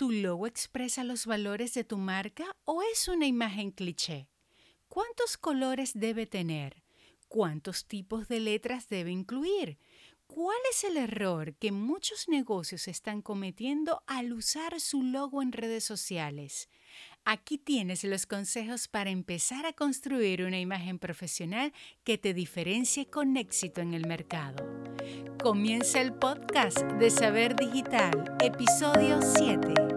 ¿Tu logo expresa los valores de tu marca o es una imagen cliché? ¿Cuántos colores debe tener? ¿Cuántos tipos de letras debe incluir? ¿Cuál es el error que muchos negocios están cometiendo al usar su logo en redes sociales? Aquí tienes los consejos para empezar a construir una imagen profesional que te diferencie con éxito en el mercado. Comienza el podcast de Saber Digital, episodio 7.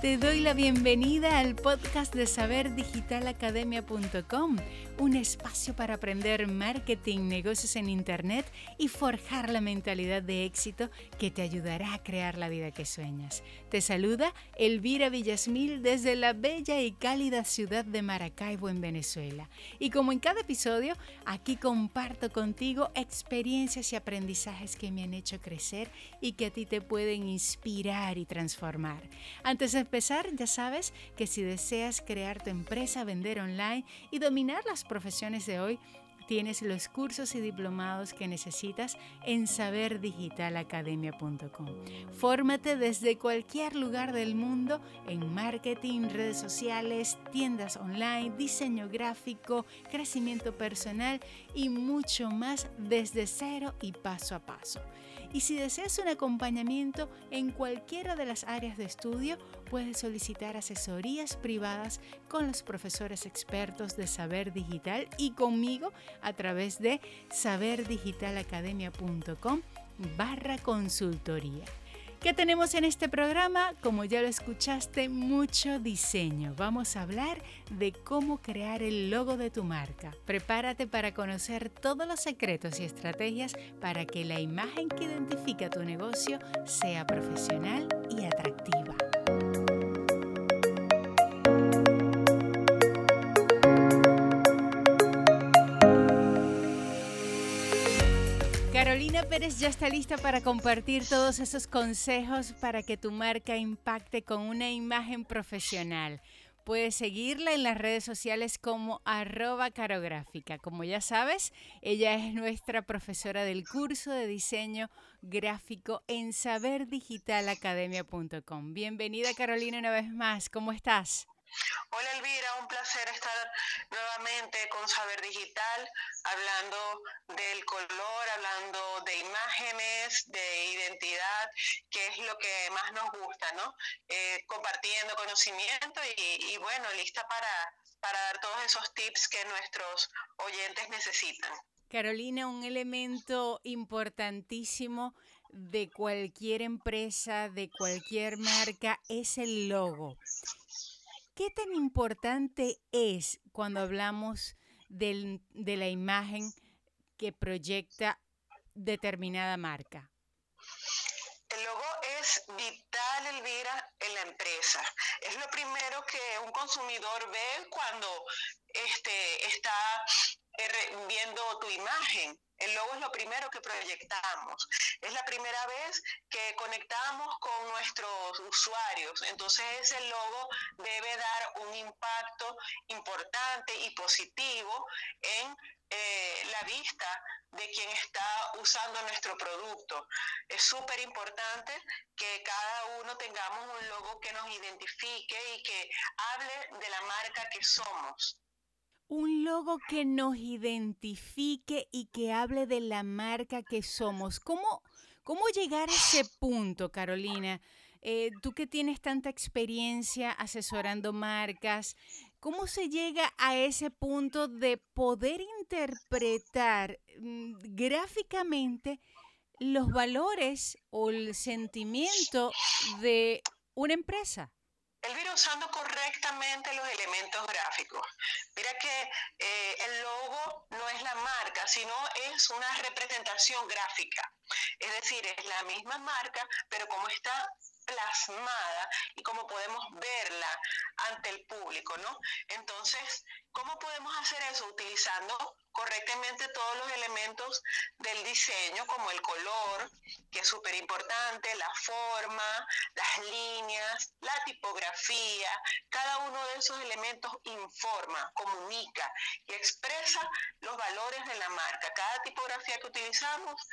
Te doy la bienvenida al podcast de saberdigitalacademia.com, un espacio para aprender marketing, negocios en Internet y forjar la mentalidad de éxito que te ayudará a crear la vida que sueñas. Te saluda Elvira Villasmil desde la bella y cálida ciudad de Maracaibo en Venezuela. Y como en cada episodio, aquí comparto contigo experiencias y aprendizajes que me han hecho crecer y que a ti te pueden inspirar y transformar. Antes empezar, ya sabes que si deseas crear tu empresa, vender online y dominar las profesiones de hoy, tienes los cursos y diplomados que necesitas en saberdigitalacademia.com. Fórmate desde cualquier lugar del mundo en marketing, redes sociales, tiendas online, diseño gráfico, crecimiento personal y mucho más desde cero y paso a paso. Y si deseas un acompañamiento en cualquiera de las áreas de estudio, puedes solicitar asesorías privadas con los profesores expertos de Saber Digital y conmigo a través de saberdigitalacademia.com barra consultoría. ¿Qué tenemos en este programa? Como ya lo escuchaste, mucho diseño. Vamos a hablar de cómo crear el logo de tu marca. Prepárate para conocer todos los secretos y estrategias para que la imagen que identifica tu negocio sea profesional y atractiva. Carolina Pérez ya está lista para compartir todos esos consejos para que tu marca impacte con una imagen profesional. Puedes seguirla en las redes sociales como arroba carográfica. Como ya sabes, ella es nuestra profesora del curso de diseño gráfico en saberdigitalacademia.com. Bienvenida Carolina una vez más. ¿Cómo estás? Hola Elvira, un placer estar nuevamente con Saber Digital, hablando del color, hablando de imágenes, de identidad, que es lo que más nos gusta, ¿no? Eh, compartiendo conocimiento y, bueno, lista para, para dar todos esos tips que nuestros oyentes necesitan. Carolina, un elemento importantísimo de cualquier empresa, de cualquier marca, es el logo. ¿Qué tan importante es cuando hablamos de la imagen que proyecta determinada marca? El logo es vital, Elvira, en la empresa. Es lo primero que un consumidor ve cuando este, está eh, viendo tu imagen. El logo es lo primero que proyectamos. Es la primera vez que conectamos con nuestros usuarios. Entonces ese logo debe dar un impacto importante y positivo en eh, la vista de quien está usando nuestro producto. Es súper importante que cada uno tengamos un logo que nos identifique y que hable de la marca que somos un logo que nos identifique y que hable de la marca que somos. ¿Cómo, cómo llegar a ese punto, Carolina? Eh, tú que tienes tanta experiencia asesorando marcas, ¿cómo se llega a ese punto de poder interpretar mm, gráficamente los valores o el sentimiento de una empresa? Elvira, usando correctamente los elementos gráficos. Mira que eh, el logo no es la marca, sino es una representación gráfica. Es decir, es la misma marca, pero como está plasmada y como podemos verla ante el público, ¿no? Entonces, ¿cómo podemos hacer eso? Utilizando correctamente todos los elementos del diseño, como el color, que es súper importante, la forma, las líneas, la tipografía. Cada uno de esos elementos informa, comunica y expresa los valores de la marca. Cada tipografía que utilizamos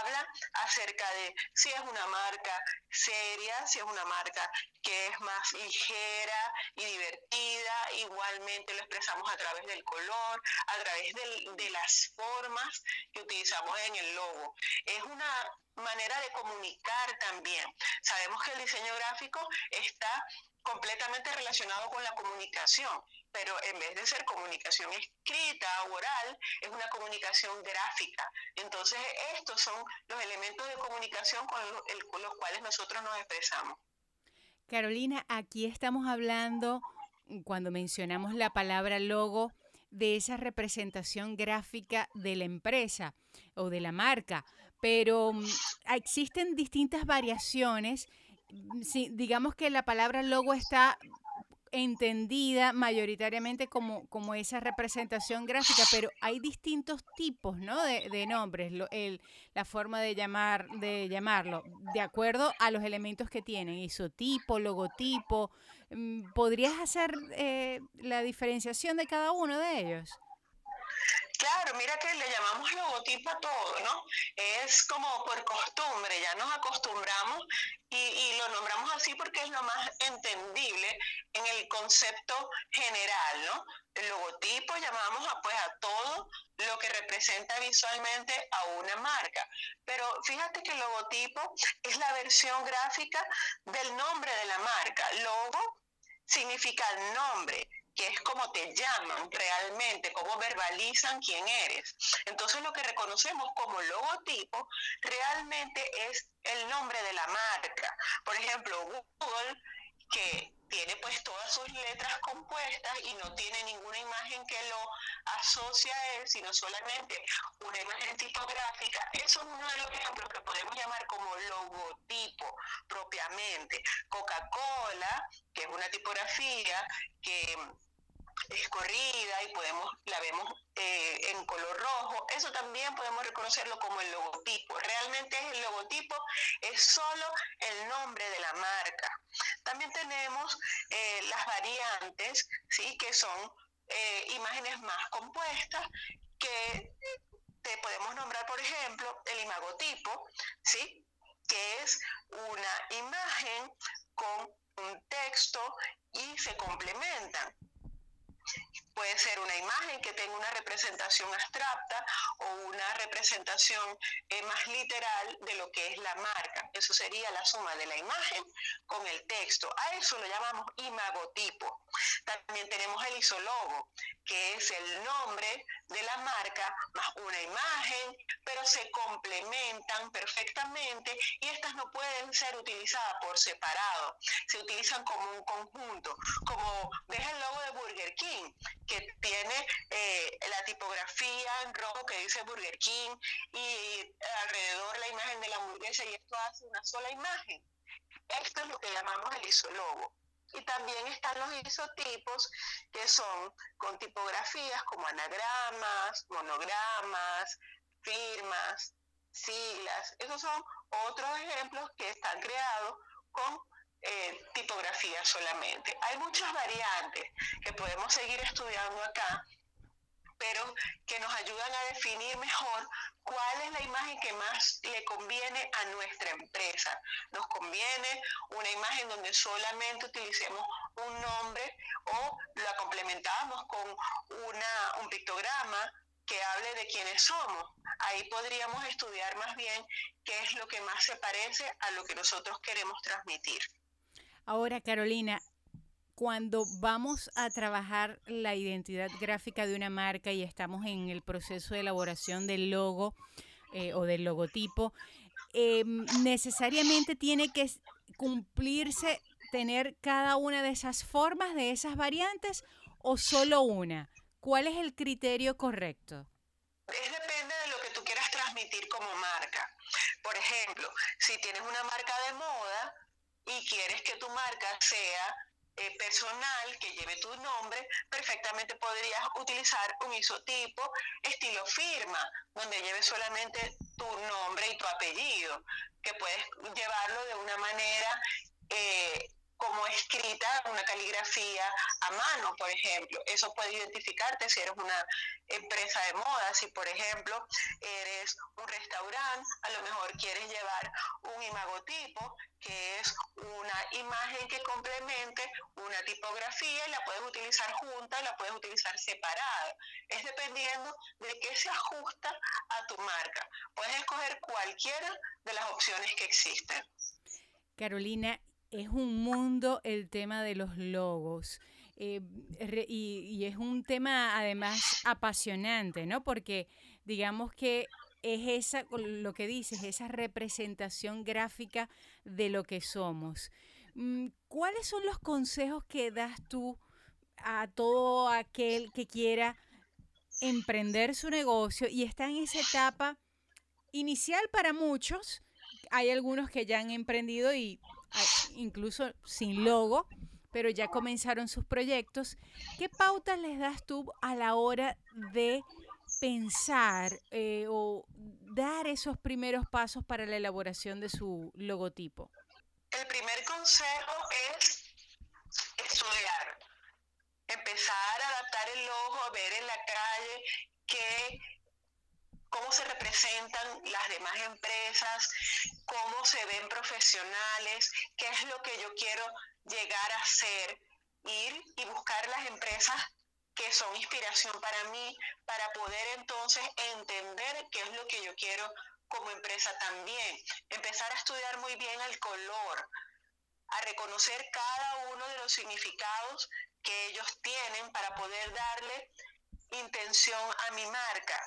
habla acerca de si es una marca seria, si es una marca que es más ligera y divertida. Igualmente lo expresamos a través del color, a través de las formas que utilizamos en el logo. Es una manera de comunicar también. Sabemos que el diseño gráfico está completamente relacionado con la comunicación, pero en vez de ser comunicación escrita o oral, es una comunicación gráfica. Entonces, estos son los elementos de comunicación con los, cuales nosotros nos expresamos. Carolina, aquí estamos hablando, cuando mencionamos la palabra logo, de esa representación gráfica de la empresa o de la marca, pero mm, existen distintas variaciones. Mm, digamos que la palabra logo está entendida mayoritariamente como, como esa representación gráfica, pero hay distintos tipos ¿no? de, nombres, el, la forma de, llamar, de llamarlo, de acuerdo a los elementos que tienen, isotipo, logotipo. Mm, ¿Podrías hacer eh, la diferenciación de cada uno de ellos? Claro, mira que le llamamos logotipo a todo, ¿no? Es como por costumbre, ya nos acostumbramos y, lo nombramos así porque es lo más entendible en el concepto general, ¿no? El logotipo llamamos a, pues, a todo lo que representa visualmente a una marca. Pero fíjate que el logotipo es la versión gráfica del nombre de la marca. Logo significa nombre que es como te llaman realmente, cómo verbalizan quién eres. Entonces lo que reconocemos como logotipo realmente es el nombre de la marca. Por ejemplo, Google, que tiene pues todas sus letras compuestas y no tiene ninguna imagen que lo asocia a él, sino solamente una imagen tipográfica. Eso es uno de los ejemplos que podemos llamar como logotipo propiamente. Coca-Cola, que es una tipografía que es corrida y podemos la vemos eh, en color rojo. Eso también podemos reconocerlo como el logotipo. Realmente es el logotipo es solo el nombre de la marca. También tenemos eh, las variantes sí que son eh, imágenes más compuestas que te podemos nombrar por ejemplo el imagotipo sí que es una imagen con un texto y se complementan Puede ser una imagen que tenga una representación abstracta o una representación eh, más literal de lo que es la marca. Eso sería la suma de la imagen con el texto. A eso lo llamamos imagotipo. También tenemos el isólogo, que es el nombre de la marca más una imagen, pero se complementan perfectamente y estas no pueden ser utilizadas por separado. Se utilizan como un conjunto, como ves el logo de Burger King que tiene eh, la tipografía en rojo que dice Burger King y alrededor la imagen de la hamburguesa y esto hace una sola imagen. Esto es lo que llamamos el isólogo. Y también están los isotipos, que son con tipografías como anagramas, monogramas, firmas, siglas. Esos son otros ejemplos que están creados con eh, tipografía solamente. Hay muchas variantes que podemos seguir estudiando acá, pero que nos ayudan a definir mejor cuál es la imagen que más le conviene a nuestra empresa. Nos conviene una imagen donde solamente utilicemos un nombre o la complementamos con una, un pictograma que hable de quiénes somos. Ahí podríamos estudiar más bien qué es lo que más se parece a lo que nosotros queremos transmitir. Ahora, Carolina, cuando vamos a trabajar la identidad gráfica de una marca y estamos en el proceso de elaboración del logo eh, o del logotipo, em, necesariamente tiene que cumplirse tener cada una de esas formas, de esas variantes, o solo una. ¿Cuál es el criterio correcto? Es depende de lo que tú quieras transmitir como marca. Por ejemplo, si tienes una marca de moda, y quieres que tu marca sea eh, personal que lleve tu nombre, perfectamente podrías utilizar un isotipo estilo firma, donde lleve solamente tu nombre y tu apellido, que puedes llevarlo de una manera eh, como escrita, una caligrafía a mano, por ejemplo. Eso puede identificarte si eres una empresa de moda, si por ejemplo eres un restaurante, a lo mejor quieres llevar un imagotipo, que es una imagen que complemente una tipografía y la puedes utilizar junta la puedes utilizar separada. Es dependiendo de qué se ajusta a tu marca. Puedes escoger cualquiera de las opciones que existen. Carolina, es un mundo el tema de los logos. Eh, y, es un tema además apasionante, ¿no? Porque digamos que es esa, lo que dices, esa representación gráfica de lo que somos. Mm, ¿Cuáles son los consejos que das tú a todo aquel que quiera emprender su negocio y está en esa etapa inicial para muchos? Hay algunos que ya han emprendido y incluso sin logo, pero ya comenzaron sus proyectos. ¿Qué pautas les das tú a la hora de pensar eh, o dar esos primeros pasos para la elaboración de su logotipo? El primer consejo es estudiar, empezar a adaptar el logo, ver en la calle qué cómo se representan las demás empresas, cómo se ven profesionales, qué es lo que yo quiero llegar a ser, ir y buscar las empresas que son inspiración para mí, para poder entonces entender qué es lo que yo quiero como empresa también. Empezar a estudiar muy bien el color, a reconocer cada uno de los significados que ellos tienen para poder darle intención a mi marca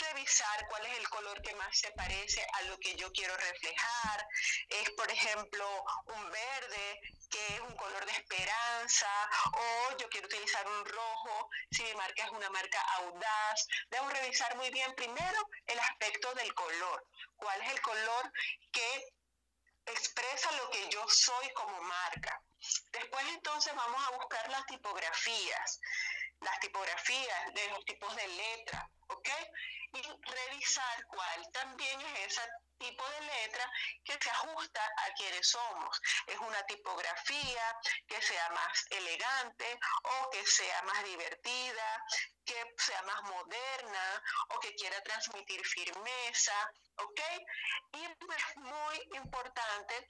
revisar cuál es el color que más se parece a lo que yo quiero reflejar. Es, por ejemplo, un verde, que es un color de esperanza, o yo quiero utilizar un rojo, si mi marca es una marca audaz. Debo revisar muy bien primero el aspecto del color. ¿Cuál es el color que expresa lo que yo soy como marca? Después entonces vamos a buscar las tipografías, las tipografías de los tipos de letra, ¿ok? Y revisar cuál también es ese tipo de letra que se ajusta a quienes somos. Es una tipografía que sea más elegante o que sea más divertida, que sea más moderna o que quiera transmitir firmeza, ¿ok? Y es muy importante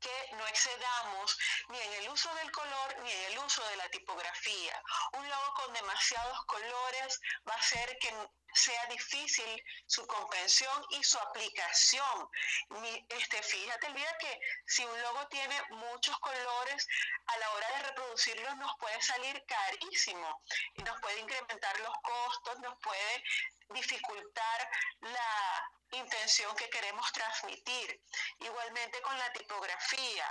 que no excedamos ni en el uso del color ni en el uso de la tipografía. Un logo con demasiados colores va a hacer que sea difícil su comprensión y su aplicación. Este, fíjate, olvida que si un logo tiene muchos colores, a la hora de reproducirlos nos puede salir carísimo nos puede incrementar los costos, nos puede dificultar la intención que queremos transmitir. Igualmente con la tipografía,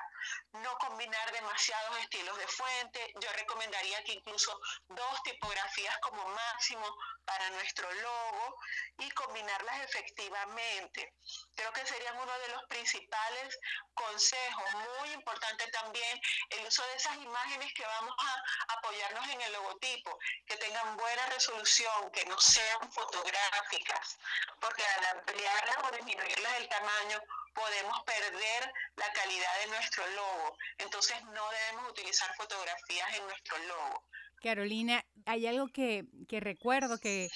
no combinar demasiados estilos de fuente. Yo recomendaría que incluso dos tipografías como máximo para nuestro logo y combinarlas efectivamente. Creo que serían uno de los principales consejos. Muy importante también el uso de esas imágenes que vamos a apoyarnos en el logotipo, que tengan buena resolución, que no sean fotográficas, porque al o disminuirlas el tamaño podemos perder la calidad de nuestro logo. Entonces no debemos utilizar fotografías en nuestro logo. Carolina, hay algo que, recuerdo que,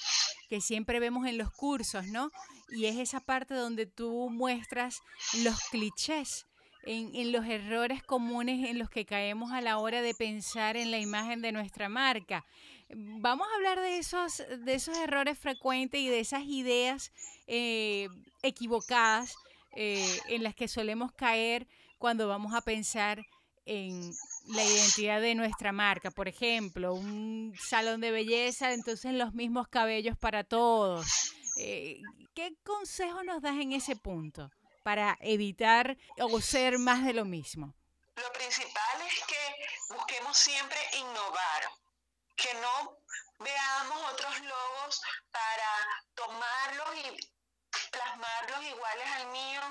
siempre vemos en los cursos, ¿no? Y es esa parte donde tú muestras los clichés. En, en, los errores comunes en los que caemos a la hora de pensar en la imagen de nuestra marca. Vamos a hablar de esos, de esos errores frecuentes y de esas ideas eh, equivocadas eh, en las que solemos caer cuando vamos a pensar en la identidad de nuestra marca. Por ejemplo, un salón de belleza, entonces los mismos cabellos para todos. Eh, ¿Qué consejo nos das en ese punto para evitar o ser más de lo mismo? Lo principal es que busquemos siempre innovar, que no veamos otros logos para tomarlos y plasmarlos iguales al mío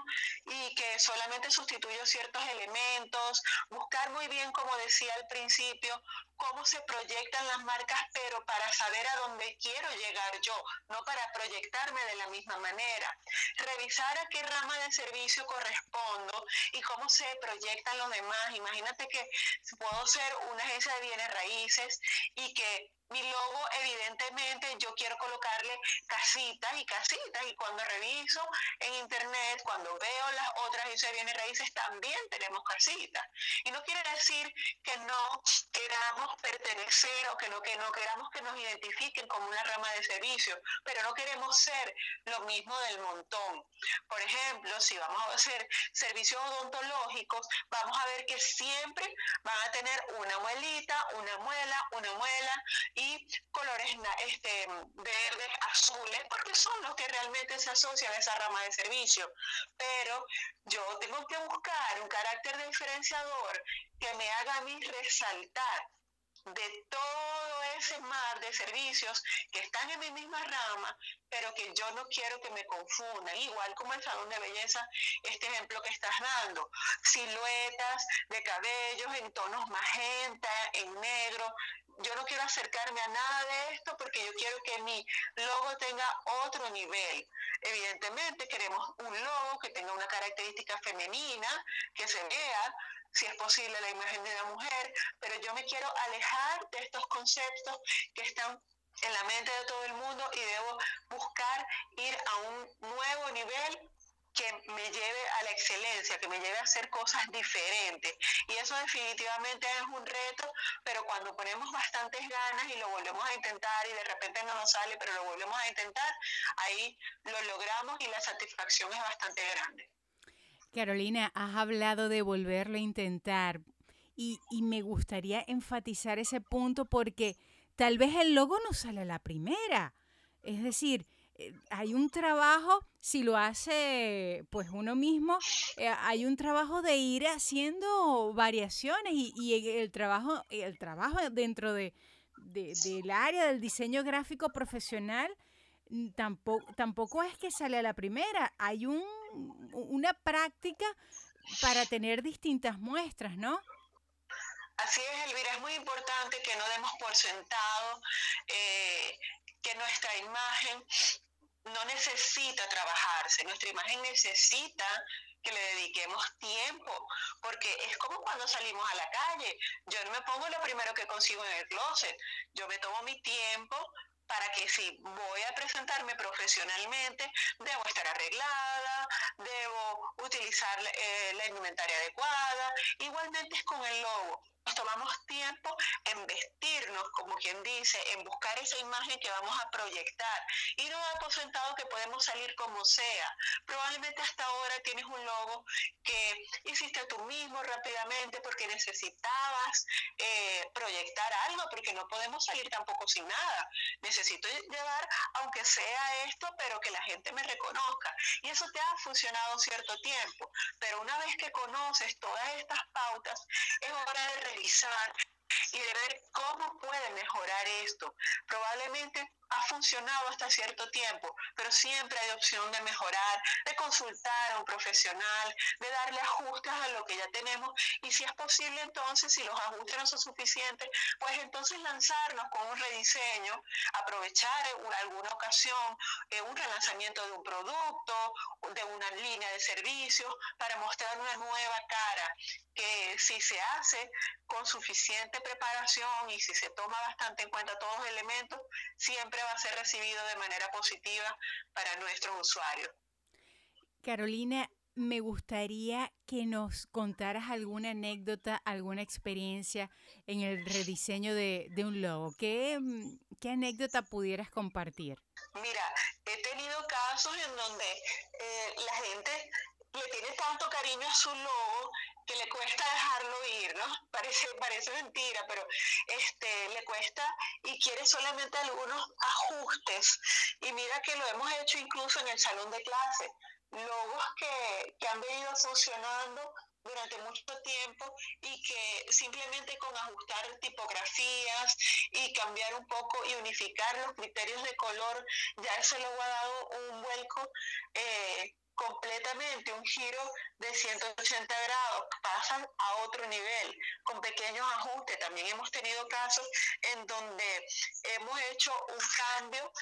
y que solamente sustituyo ciertos elementos, buscar muy bien, como decía al principio, cómo se proyectan las marcas, pero para saber a dónde quiero llegar yo, no para proyectarme de la misma manera. Revisar a qué rama de servicio correspondo y cómo se proyectan los demás. Imagínate que puedo ser una agencia de bienes raíces y que mi logo, evidentemente, yo quiero colocarle casitas y casitas. Y cuando reviso en internet, cuando veo las otras de bienes raíces, también tenemos casitas. Y no quiere decir que no queramos pertenecer o que no, que no queramos que nos identifiquen como una rama de servicio, pero no queremos ser lo mismo del montón. Por ejemplo, si vamos a hacer servicios odontológicos, vamos a ver que siempre van a tener una muelita, una muela, una muela y colores este, verdes, azules, porque son los que realmente se asocian a esa rama de servicio. Pero yo tengo que buscar un carácter diferenciador que me haga a mí resaltar de todo ese mar de servicios que están en mi misma rama, pero que yo no quiero que me confundan, igual como el salón de belleza, este ejemplo que estás dando, siluetas de cabellos en tonos magenta, en negro, yo no quiero acercarme a nada de esto porque yo quiero que mi logo tenga otro nivel. Evidentemente queremos un logo que tenga una característica femenina, que se vea, si es posible, la imagen de la mujer, pero yo me quiero alejar de estos conceptos que están en la mente de todo el mundo y debo buscar ir a un nuevo nivel que me lleve a la excelencia, que me lleve a hacer cosas diferentes. Y eso definitivamente es un reto, pero cuando ponemos bastantes ganas y lo volvemos a intentar y de repente no nos sale, pero lo volvemos a intentar, ahí lo logramos y la satisfacción es bastante grande. Carolina, has hablado de volverlo a intentar y, y me gustaría enfatizar ese punto porque tal vez el logo no sale a la primera. Es decir, hay un trabajo, si lo hace pues uno mismo, eh, hay un trabajo de ir haciendo variaciones y, el trabajo, el trabajo dentro de, del área del diseño gráfico profesional tampoco, tampoco es que sale a la primera, hay un, una práctica para tener distintas muestras, ¿no? Así es, Elvira, es muy importante que no demos por sentado eh, que nuestra imagen no necesita trabajarse, nuestra imagen necesita que le dediquemos tiempo, porque es como cuando salimos a la calle. Yo no me pongo lo primero que consigo en el closet, yo me tomo mi tiempo para que si voy a presentarme profesionalmente, debo estar arreglada, debo utilizar eh, la indumentaria adecuada. Igualmente es con el logo nos tomamos tiempo en vestirnos, como quien dice, en buscar esa imagen que vamos a proyectar y no dar por sentado que podemos salir como sea. Probablemente hasta ahora tienes un logo que hiciste tú mismo rápidamente porque necesitabas eh, proyectar algo, porque no podemos salir tampoco sin nada. Necesito llevar, aunque sea esto, pero que la gente me reconozca. Y eso te ha funcionado cierto tiempo. Pero una vez que conoces todas estas pautas, es hora de y de ver cómo puede mejorar esto. Probablemente ha funcionado hasta cierto tiempo, pero siempre hay opción de mejorar, de consultar a un profesional, de darle ajustes a lo que ya tenemos y si es posible entonces, si los ajustes no son suficientes, pues entonces lanzarnos con un rediseño, aprovechar en alguna ocasión eh, un relanzamiento de un producto, de una línea de servicios para mostrar una nueva cara que si se hace con suficiente preparación y si se toma bastante en cuenta todos los elementos, siempre va a ser recibido de manera positiva para nuestros usuarios. Carolina, me gustaría que nos contaras alguna anécdota, alguna experiencia en el rediseño de, un logo. ¿Qué, ¿Qué, anécdota pudieras compartir? Mira, he tenido casos en donde eh, la gente le tiene tanto cariño a su logo que le cuesta dejarlo ir, ¿no? Parece, parece mentira, pero este, le cuesta y quiere solamente algunos ajustes. Y mira que lo hemos hecho incluso en el salón de clase. Logos que, que han venido funcionando durante mucho tiempo y que simplemente con ajustar tipografías y cambiar un poco y unificar los criterios de color, ya eso le ha dado un vuelco eh, completamente, un giro de 180 grados, pasan a otro nivel, con pequeños ajustes. También hemos tenido casos en donde hemos hecho un cambio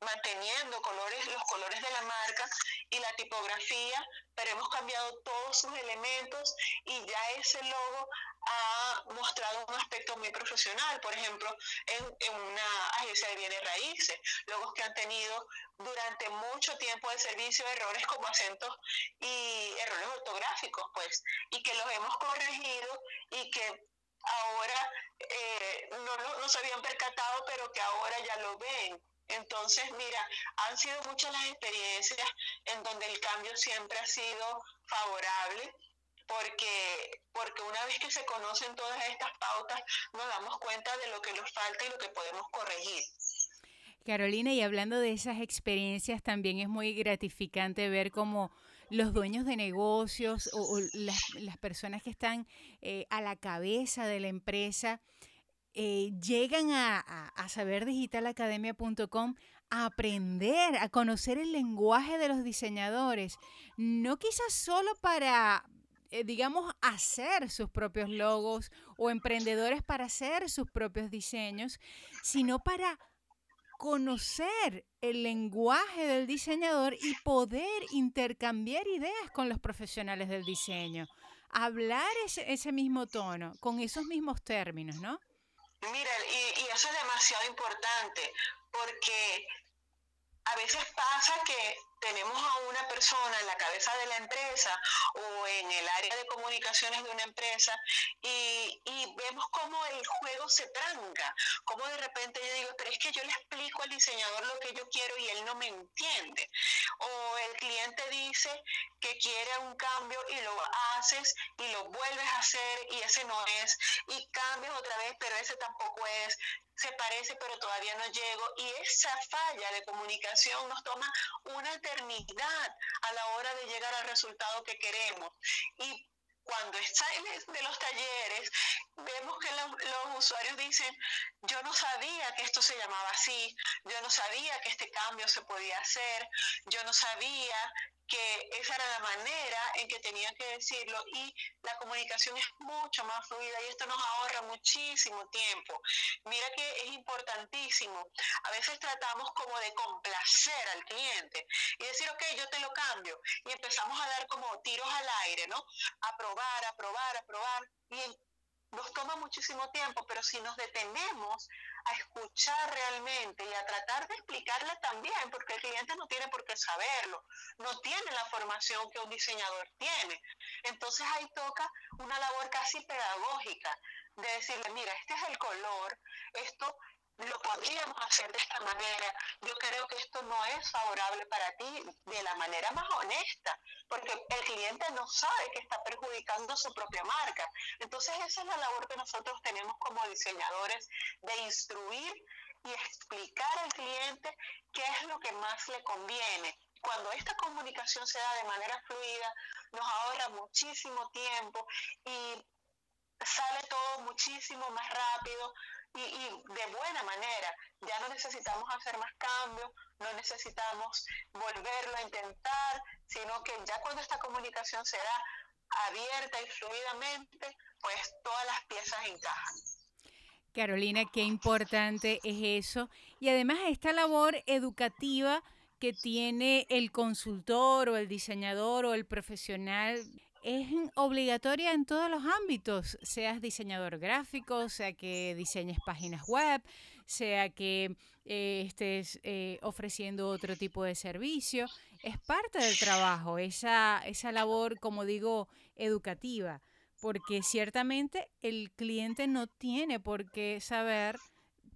manteniendo colores, los colores de la marca y la tipografía, pero hemos cambiado todos sus elementos y ya ese logo ha mostrado un aspecto muy profesional, por ejemplo, en, en, una agencia de bienes raíces, logos que han tenido durante mucho tiempo de servicio errores como acentos y errores ortográficos, pues, y que los hemos corregido y que ahora eh, no, no se habían percatado, pero que ahora ya lo ven entonces, mira, han sido muchas las experiencias en donde el cambio siempre ha sido favorable, porque, porque una vez que se conocen todas estas pautas, nos damos cuenta de lo que nos falta y lo que podemos corregir. Carolina, y hablando de esas experiencias, también es muy gratificante ver cómo los dueños de negocios o, las, personas que están eh, a la cabeza de la empresa eh, llegan a, a, saberdigitalacademia.com a aprender, a conocer el lenguaje de los diseñadores, no quizás solo para, eh, digamos, hacer sus propios logos o emprendedores para hacer sus propios diseños, sino para conocer el lenguaje del diseñador y poder intercambiar ideas con los profesionales del diseño, hablar ese, ese mismo tono, con esos mismos términos, ¿no? Mira, y, eso es demasiado importante porque a veces pasa que tenemos a una persona en la cabeza de la empresa o en el área de comunicaciones de una empresa y, y, vemos cómo el juego se tranca, cómo de repente yo digo, pero es que yo le explico al diseñador lo que yo quiero y él no me entiende. O el cliente dice que quiere un cambio y lo haces y lo vuelves a hacer y ese no es, y cambias otra vez, pero ese tampoco es se parece pero todavía no llego y esa falla de comunicación nos toma una eternidad a la hora de llegar al resultado que queremos. Y cuando sales de los talleres, vemos que los, los, usuarios dicen, yo no sabía que esto se llamaba así, yo no sabía que este cambio se podía hacer, yo no sabía que esa era la manera en que tenían que decirlo y la comunicación es mucho más fluida y esto nos ahorra muchísimo tiempo. Mira que es importantísimo. A veces tratamos como de complacer al cliente y decir, ok, yo te lo cambio. Y empezamos a dar como tiros al aire, ¿no? A probar, a probar, a probar. Y nos toma muchísimo tiempo, pero si nos detenemos a escuchar realmente y a tratar de explicarle también, porque el cliente no tiene por qué saberlo, no tiene la formación que un diseñador tiene. Entonces ahí toca una labor casi pedagógica de decirle, mira, este es el color, esto lo podríamos hacer de esta manera. Yo creo que esto no es favorable para ti de la manera más honesta, porque el cliente no sabe que está perjudicando su propia marca. Entonces esa es la labor que nosotros tenemos como diseñadores de instruir y explicar al cliente qué es lo que más le conviene. Cuando esta comunicación se da de manera fluida, nos ahorra muchísimo tiempo y sale todo muchísimo más rápido, y, de buena manera. Ya no necesitamos hacer más cambios, no necesitamos volverlo a intentar, sino que ya cuando esta comunicación se da abierta y fluidamente, pues todas las piezas encajan. Carolina, qué importante es eso. Y además esta labor educativa que tiene el consultor o el diseñador o el profesional es obligatoria en todos los ámbitos, seas diseñador gráfico, sea que diseñes páginas web, sea que eh, estés eh, ofreciendo otro tipo de servicio. Es parte del trabajo, esa, esa labor, como digo, educativa, porque ciertamente el cliente no tiene por qué saber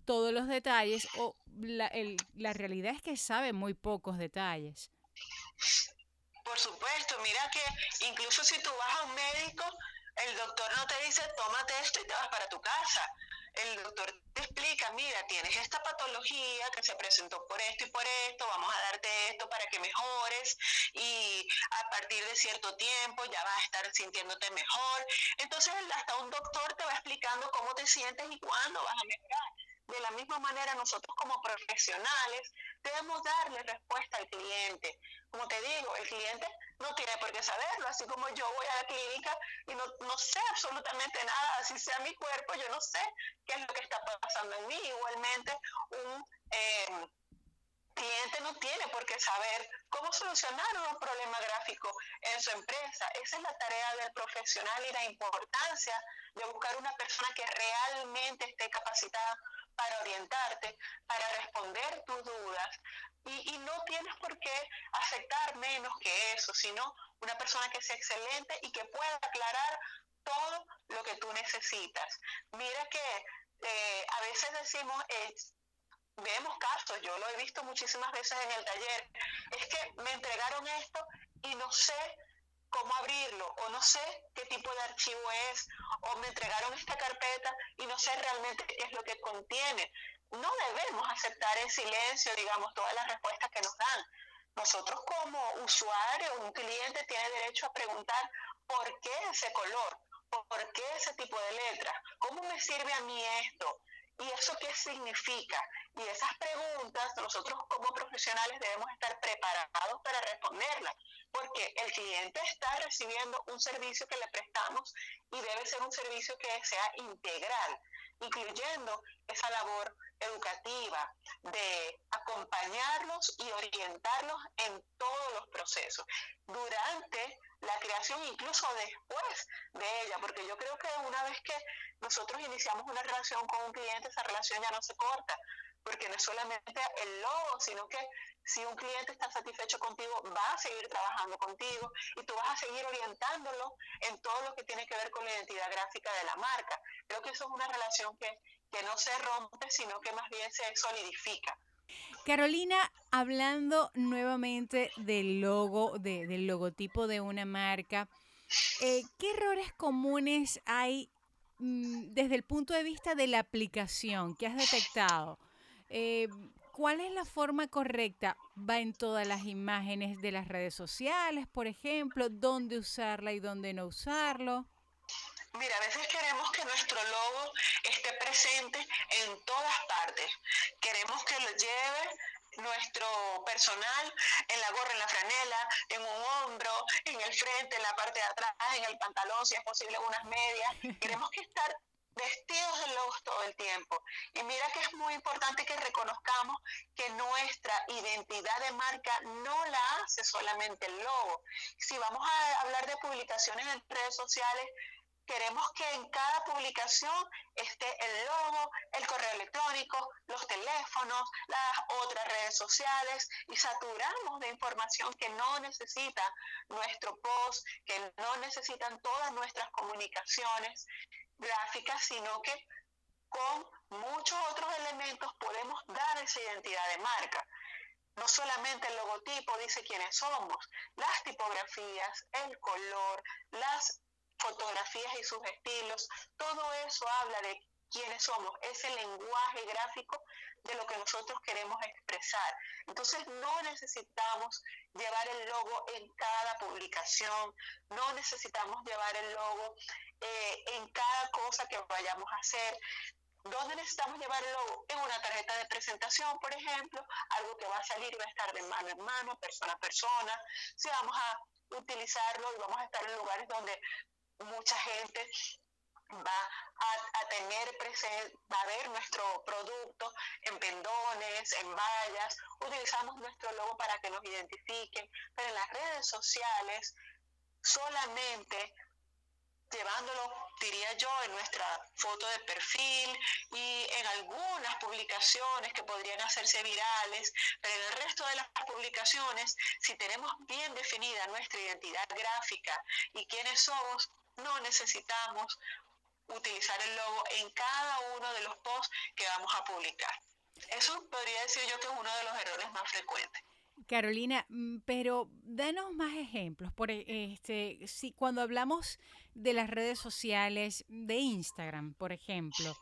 todos los detalles o la, la realidad es que sabe muy pocos detalles. Por supuesto, mira que incluso si tú vas a un médico, el doctor no te dice, tómate esto y te vas para tu casa. el doctor te explica, mira, tienes esta patología que se presentó por esto y por esto, vamos a darte esto para que mejores y a partir de cierto tiempo ya vas a estar sintiéndote mejor. Entonces hasta un doctor te va explicando cómo te sientes y cuándo vas a mejorar. De la misma manera, nosotros como profesionales debemos darle respuesta al cliente. Como te digo, el cliente no tiene por qué saberlo, así como yo voy a la clínica y no, no sé absolutamente nada, así sea mi cuerpo, yo no sé qué es lo que está pasando en mí. Igualmente, un... Eh, cliente no tiene por qué saber cómo solucionar un problema gráfico en su empresa. Esa es la tarea del profesional y la importancia de buscar una persona que realmente esté capacitada para orientarte, para responder tus dudas. Y, no tienes por qué aceptar menos que eso, sino una persona que sea excelente y que pueda aclarar todo lo que tú necesitas. Mira que eh, a veces decimos, eh, vemos casos, yo lo he visto muchísimas veces en el taller, es que me entregaron esto y no sé cómo abrirlo o no sé qué tipo de archivo es o me entregaron esta carpeta y no sé realmente qué es lo que contiene. No debemos aceptar en silencio, digamos, todas las respuestas que nos dan. Nosotros como usuario, un cliente tiene derecho a preguntar por qué ese color, por qué ese tipo de letra, cómo me sirve a mí esto, ¿Y eso qué significa? Y esas preguntas nosotros como profesionales debemos estar preparados para responderlas, porque el cliente está recibiendo un servicio que le prestamos y debe ser un servicio que sea integral, incluyendo esa labor educativa de acompañarlos y orientarlos en todos los procesos, durante la creación, incluso después de ella, porque yo creo que una vez que nosotros iniciamos una relación con un cliente, esa relación ya no se corta, porque no es solamente el logo, sino que si un cliente está satisfecho contigo, va a seguir trabajando contigo y tú vas a seguir orientándolo en todo lo que tiene que ver con la identidad gráfica de la marca. Creo que eso es una relación que, que no se rompe, sino que más bien se solidifica. Carolina, hablando nuevamente del logo, del logotipo de una marca, eh, ¿qué errores comunes hay mm, desde el punto de vista de la aplicación que has detectado? Eh, ¿Cuál es la forma correcta? ¿Va en todas las imágenes de las redes sociales, por ejemplo? ¿Dónde usarla y dónde no usarlo? Mira, a veces queremos que nuestro logo esté presente en todas partes. Queremos que lo lleve nuestro personal en la gorra, en la franela, en un hombro, en el frente, en la parte de atrás, en el pantalón, si es posible, unas medias. Queremos que estar vestidos de logos todo el tiempo. Y mira que es muy importante que reconozcamos que nuestra identidad de marca no la hace solamente el logo. Si vamos a hablar de publicaciones en redes sociales, Queremos que en cada publicación esté el logo, el correo electrónico, los teléfonos, las otras redes sociales y saturamos de información que no necesita nuestro post, que no necesitan todas nuestras comunicaciones gráficas, sino que con muchos otros elementos podemos dar esa identidad de marca. No solamente el logotipo dice quiénes somos, las tipografías, el color, las fotografías y sus estilos, todo eso habla de quiénes somos, ese lenguaje gráfico de lo que nosotros queremos expresar. Entonces no necesitamos llevar el logo en cada publicación, no necesitamos llevar el logo eh, en cada cosa que vayamos a hacer. ¿Dónde necesitamos llevar el logo? En una tarjeta de presentación, por ejemplo, algo que va a salir y va a estar de mano en mano, persona a persona. Si vamos a utilizarlo y vamos a estar en lugares donde mucha gente va a, tener presente, va a ver nuestro producto en pendones, en vallas, utilizamos nuestro logo para que nos identifiquen, pero en las redes sociales solamente llevándolo, diría yo, en nuestra foto de perfil y en algunas publicaciones que podrían hacerse virales, pero en el resto de las publicaciones, si tenemos bien definida nuestra identidad gráfica y quiénes somos, no necesitamos utilizar el logo en cada uno de los posts que vamos a publicar. Eso podría decir yo que es uno de los errores más frecuentes. Carolina, mm, pero danos más ejemplos. Por e, este, si cuando hablamos de las redes sociales, de Instagram, por ejemplo,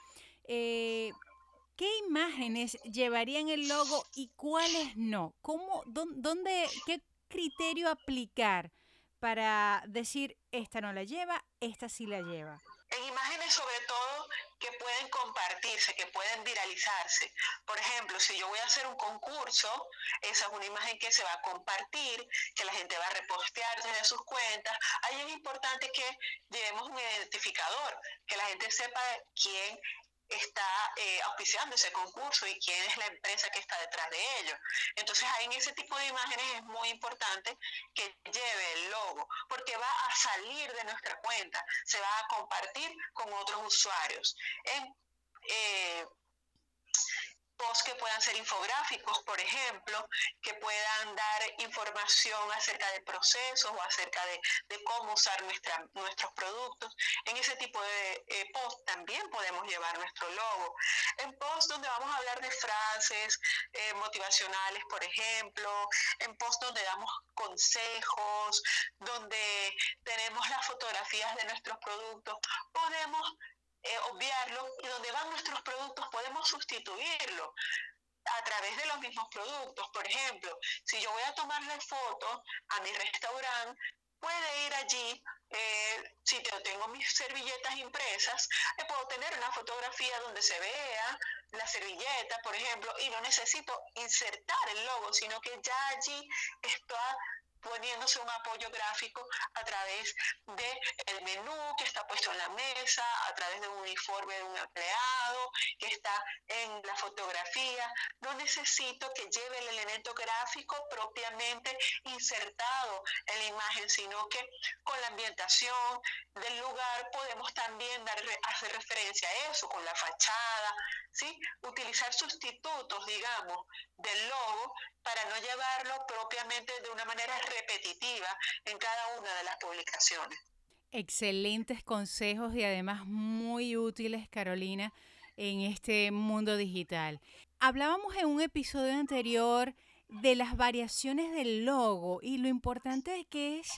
eh, ¿qué imágenes llevarían el logo y cuáles no? ¿Cómo, dónde, ¿Qué criterio aplicar para decir esta no la lleva, esta sí la lleva? En imágenes sobre todo que pueden compartirse, que pueden viralizarse. Por ejemplo, si yo voy a hacer un concurso, esa es una imagen que se va a compartir, que la gente va a repostear desde sus cuentas. Ahí es importante que llevemos un identificador, que la gente sepa quién está eh, auspiciando ese concurso y quién es la empresa que está detrás de ello. Entonces en ese tipo de imágenes es muy importante que lleve el logo, porque va a salir de nuestra cuenta, se va a compartir con otros usuarios. Eh, posts que puedan ser infográficos, por ejemplo, que puedan dar información acerca de procesos o acerca de, cómo usar nuestra, nuestros productos. En ese tipo de eh, posts también podemos llevar nuestro logo. En posts donde vamos a hablar de frases eh, motivacionales, por ejemplo, en posts donde damos consejos, donde tenemos las fotografías de nuestros productos, podemos eh, obviarlo y donde van nuestros productos podemos sustituirlo a través de los mismos productos. Por ejemplo, si yo voy a tomarle foto a mi restaurante, puede ir allí, eh, si tengo mis servilletas impresas, eh, puedo tener una fotografía donde se vea la servilleta, por ejemplo, y no necesito insertar el logo, sino que ya allí está poniéndose un apoyo gráfico a través del el menú que está puesto en la mesa, a través de un uniforme de un empleado que está en la fotografía. No necesito que lleve el elemento gráfico propiamente insertado en la imagen, sino que con la ambientación del lugar podemos también dar, hacer referencia a eso, con la fachada, ¿sí? utilizar sustitutos, digamos, del logo para no llevarlo propiamente de una manera repetitiva en cada una de las publicaciones. Excelentes consejos y además muy útiles, Carolina, en este mundo digital. Hablábamos en un episodio anterior de las variaciones del logo y lo importante que es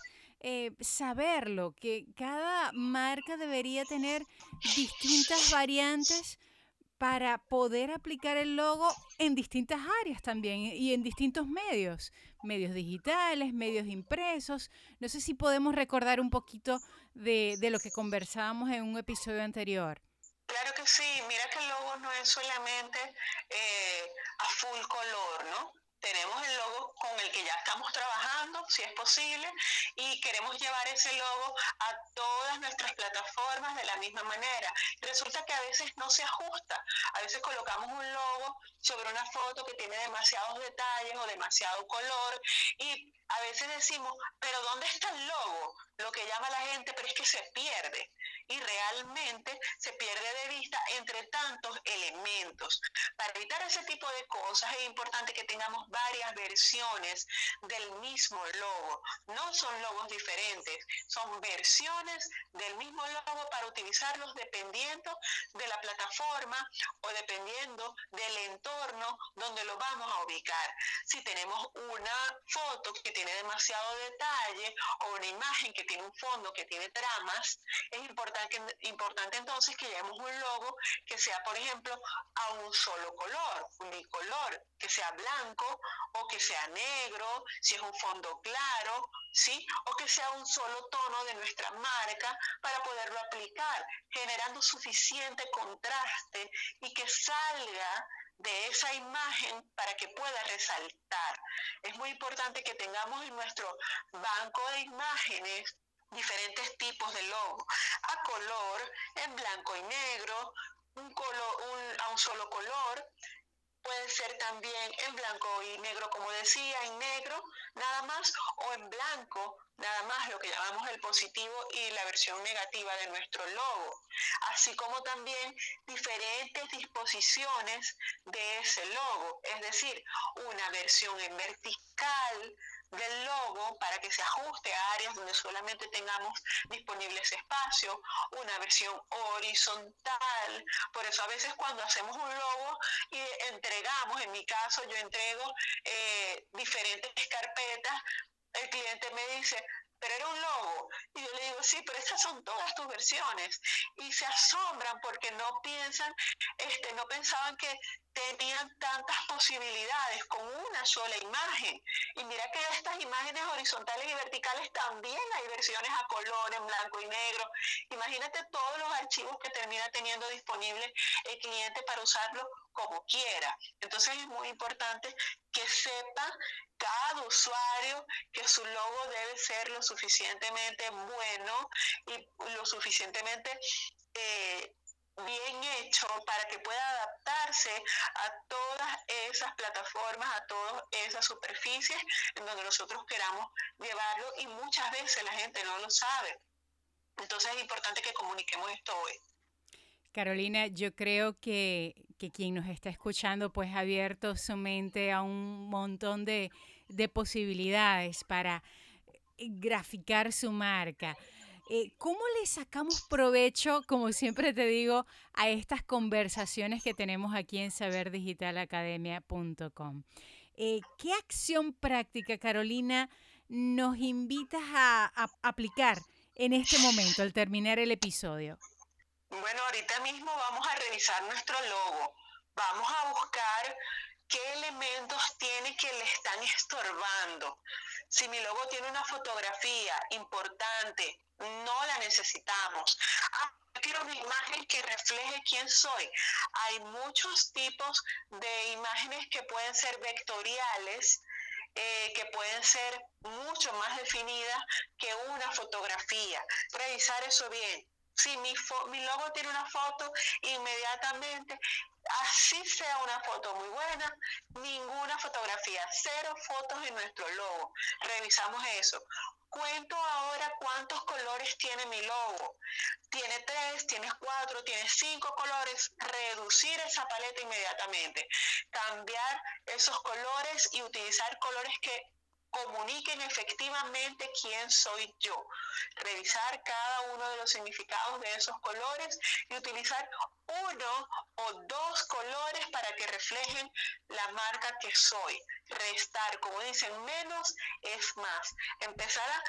eh, saberlo, que cada marca debería tener distintas variantes para poder aplicar el logo en distintas áreas también y en distintos medios, medios digitales, medios impresos. No sé si podemos recordar un poquito de, lo que conversábamos en un episodio anterior. Claro que sí, mira que el logo no es solamente eh, a full color, ¿no? Tenemos el logo con el que ya estamos trabajando, si es posible, y queremos llevar ese logo a todas nuestras plataformas de la misma manera. Resulta que a veces no se ajusta, a veces colocamos un logo sobre una foto que tiene demasiados detalles o demasiado color y a veces decimos, pero ¿dónde está el logo? Lo que llama la gente, pero es que se pierde y realmente se pierde de vista entre tantos elementos. Para evitar ese tipo de cosas es importante que tengamos varias versiones del mismo logo. No son logos diferentes, son versiones del mismo logo para utilizarlos dependiendo de la plataforma o dependiendo del entorno donde lo vamos a ubicar. Si tenemos una foto que tiene demasiado detalle o una imagen que tiene un fondo que tiene tramas, es importante importante entonces que llevemos un logo que sea, por ejemplo, a un solo color, unicolor, que sea blanco o que sea negro, si es un fondo claro, ¿sí? O que sea un solo tono de nuestra marca para poderlo aplicar, generando suficiente contraste y que salga de esa imagen para que pueda resaltar. Es muy importante que tengamos en nuestro banco de imágenes diferentes tipos de logo, a color, en blanco y negro, un color, a un solo color, puede ser también en blanco y negro, como decía, en negro nada más, o en blanco nada más, lo que llamamos el positivo y la versión negativa de nuestro logo, así como también diferentes disposiciones de ese logo, es decir, una versión en vertical, del logo para que se ajuste a áreas donde solamente tengamos disponibles espacios, una versión horizontal. Por eso a veces cuando hacemos un logo y entregamos, en mi caso yo entrego eh, diferentes carpetas, el cliente me dice, pero era un logo. Y yo le digo, sí, pero estas son todas tus versiones. Y se asombran porque no piensan, este, no pensaban que tenían tantas posibilidades con una sola imagen. Y mira que estas imágenes horizontales y verticales también hay versiones a color, en blanco y negro. Imagínate todos los archivos que termina teniendo disponible el cliente para usarlo como quiera. Entonces es muy importante que sepa cada usuario que su logo debe ser lo suficientemente bueno y lo suficientemente eh, bien hecho para que pueda adaptarse a todas esas plataformas, a todas esas superficies en donde nosotros queramos llevarlo y muchas veces la gente no lo sabe. Entonces es importante que comuniquemos esto hoy. Carolina, yo creo que, que, quien nos está escuchando pues ha abierto su mente a un montón de, de posibilidades para graficar su marca. Eh, ¿Cómo le sacamos provecho, como siempre te digo, a estas conversaciones que tenemos aquí en saberdigitalacademia.com? Eh, ¿Qué acción práctica, Carolina, nos invitas a, a aplicar en este momento, al terminar el episodio? Bueno, ahorita mismo vamos a revisar nuestro logo. Vamos a buscar qué elementos tiene que le están estorbando. Si mi logo tiene una fotografía importante, no la necesitamos. Ah, quiero una imagen que refleje quién soy. Hay muchos tipos de imágenes que pueden ser vectoriales, eh, que pueden ser mucho más definidas que una fotografía. Revisar eso bien. Si mi, mi logo tiene una foto, inmediatamente así sea una foto muy buena, ninguna fotografía, cero fotos en nuestro logo. Revisamos eso. Cuento ahora cuántos colores tiene mi logo. Tiene tres, tienes cuatro, tiene cinco colores. Reducir esa paleta inmediatamente. Cambiar esos colores y utilizar colores que comuniquen efectivamente quién soy yo. Revisar cada uno de los significados de esos colores y utilizar uno o dos colores para que reflejen la marca que soy. Restar, como dicen, menos es más. Empezar a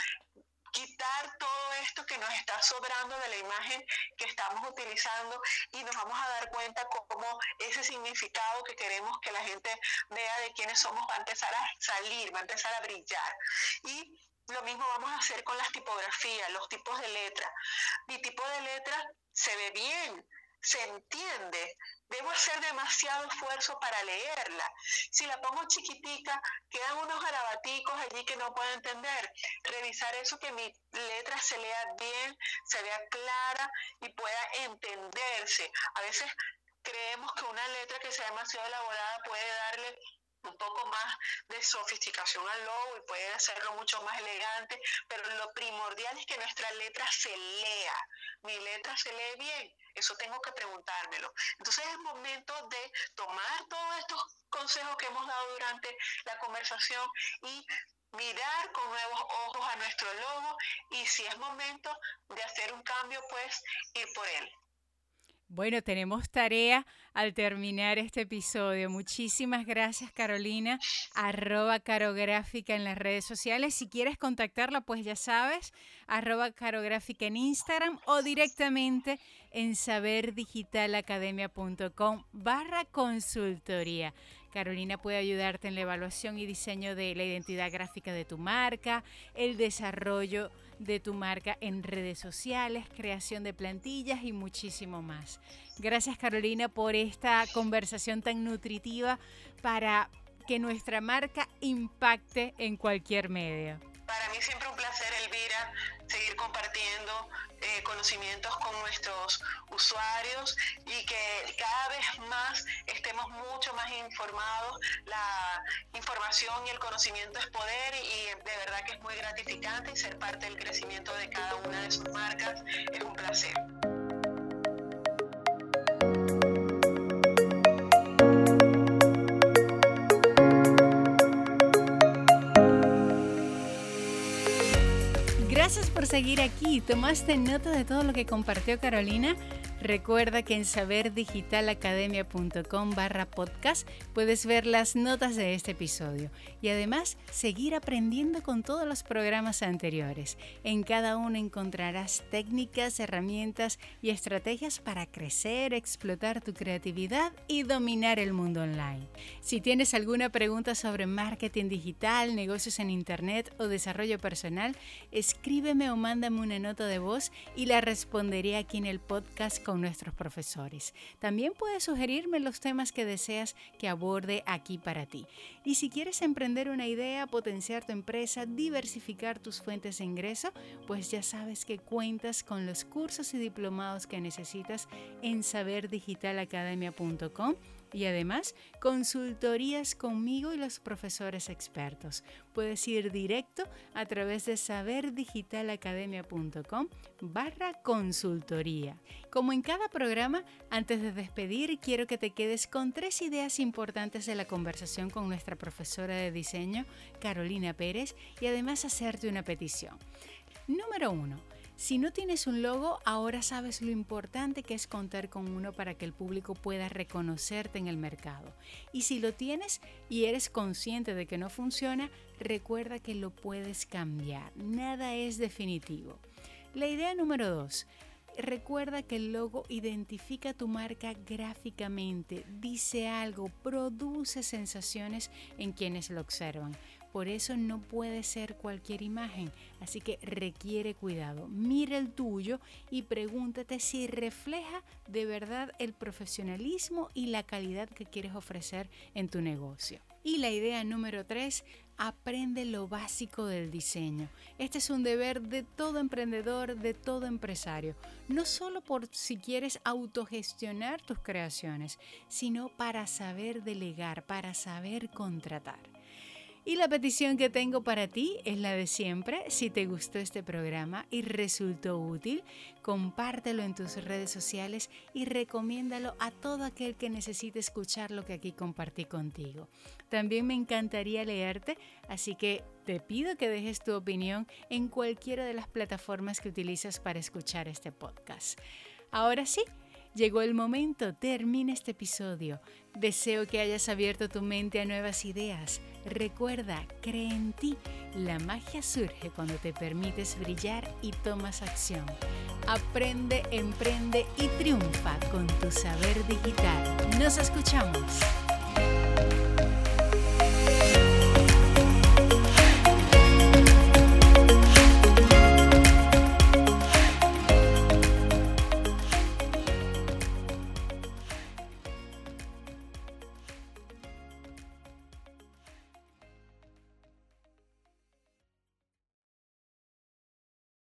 quitar todo esto que nos está sobrando de la imagen que estamos utilizando y nos vamos a dar cuenta cómo ese significado que queremos que la gente vea de quiénes somos va a empezar a salir, va a empezar a brillar. Y lo mismo vamos a hacer con las tipografías, los tipos de letra. Mi tipo de letra se ve bien, se entiende. Debo hacer demasiado esfuerzo para leerla. Si la pongo chiquitica, quedan unos garabaticos allí que no puedo entender. Revisar eso, que mi letra se lea bien, se vea clara y pueda entenderse. A veces creemos que una letra que sea demasiado elaborada puede darle un poco más de sofisticación al logo y puede hacerlo mucho más elegante, pero lo primordial es que nuestra letra se lea. Mi letra se lee bien, eso tengo que preguntármelo. Entonces es momento de tomar todos estos consejos que hemos dado durante la conversación y mirar con nuevos ojos a nuestro logo y si es momento de hacer un cambio, pues ir por él. Bueno, tenemos tarea al terminar este episodio. Muchísimas gracias, Carolina. Arroba carográfica en las redes sociales. Si quieres contactarla, pues ya sabes, arroba carográfica en Instagram o directamente en saberdigitalacademia.com barra consultoría. Carolina puede ayudarte en la evaluación y diseño de la identidad gráfica de tu marca, el desarrollo de tu marca en redes sociales, creación de plantillas y muchísimo más. Gracias Carolina por esta conversación tan nutritiva para que nuestra marca impacte en cualquier medio. Para mí siempre un placer, Elvira, seguir compartiendo eh, conocimientos con nuestros usuarios y que cada vez más estemos mucho más informados. La información y el conocimiento es poder y de verdad que es muy gratificante y ser parte del crecimiento de cada una de sus marcas es un placer. Gracias por seguir aquí. ¿Tomaste nota de todo lo que compartió Carolina? Recuerda que en saberdigitalacademia.com barra podcast puedes ver las notas de este episodio y además seguir aprendiendo con todos los programas anteriores. En cada uno encontrarás técnicas, herramientas y estrategias para crecer, explotar tu creatividad y dominar el mundo online. Si tienes alguna pregunta sobre marketing digital, negocios en Internet o desarrollo personal, escríbeme o mándame una nota de voz y la responderé aquí en el podcast nuestros profesores. También puedes sugerirme los temas que deseas que aborde aquí para ti. Y si quieres emprender una idea, potenciar tu empresa, diversificar tus fuentes de ingreso, pues ya sabes que cuentas con los cursos y diplomados que necesitas en saberdigitalacademia.com y además consultorías conmigo y los profesores expertos. Puedes ir directo a través de saberdigitalacademia.com barra consultoría. Como en cada programa, antes de despedir, quiero que te quedes con tres ideas importantes de la conversación con nuestra profesora de diseño, Carolina Pérez, y además hacerte una petición. Número uno si no tienes un logo, ahora sabes lo importante que es contar con uno para que el público pueda reconocerte en el mercado. Y si lo tienes y eres consciente de que no funciona, recuerda que lo puedes cambiar. Nada es definitivo. La idea número dos. Recuerda que el logo identifica tu marca gráficamente, dice algo, produce sensaciones en quienes lo observan. Por eso no puede ser cualquier imagen, así que requiere cuidado. Mira el tuyo y pregúntate si refleja de verdad el profesionalismo y la calidad que quieres ofrecer en tu negocio. Y la idea número tres, aprende lo básico del diseño. Este es un deber de todo emprendedor, de todo empresario, no solo por si quieres autogestionar tus creaciones, sino para saber delegar, para saber contratar. Y la petición que tengo para ti es la de siempre. Si te gustó este programa y resultó útil, compártelo en tus redes sociales y recomiéndalo a todo aquel que necesite escuchar lo que aquí compartí contigo. También me encantaría leerte, así que te pido que dejes tu opinión en cualquiera de las plataformas que utilizas para escuchar este podcast. Ahora sí, llegó el momento, termina este episodio. Deseo que hayas abierto tu mente a nuevas ideas Recuerda, cree en ti. La magia surge cuando te permites brillar y tomas acción. Aprende, emprende y triunfa con tu saber digital. Nos escuchamos.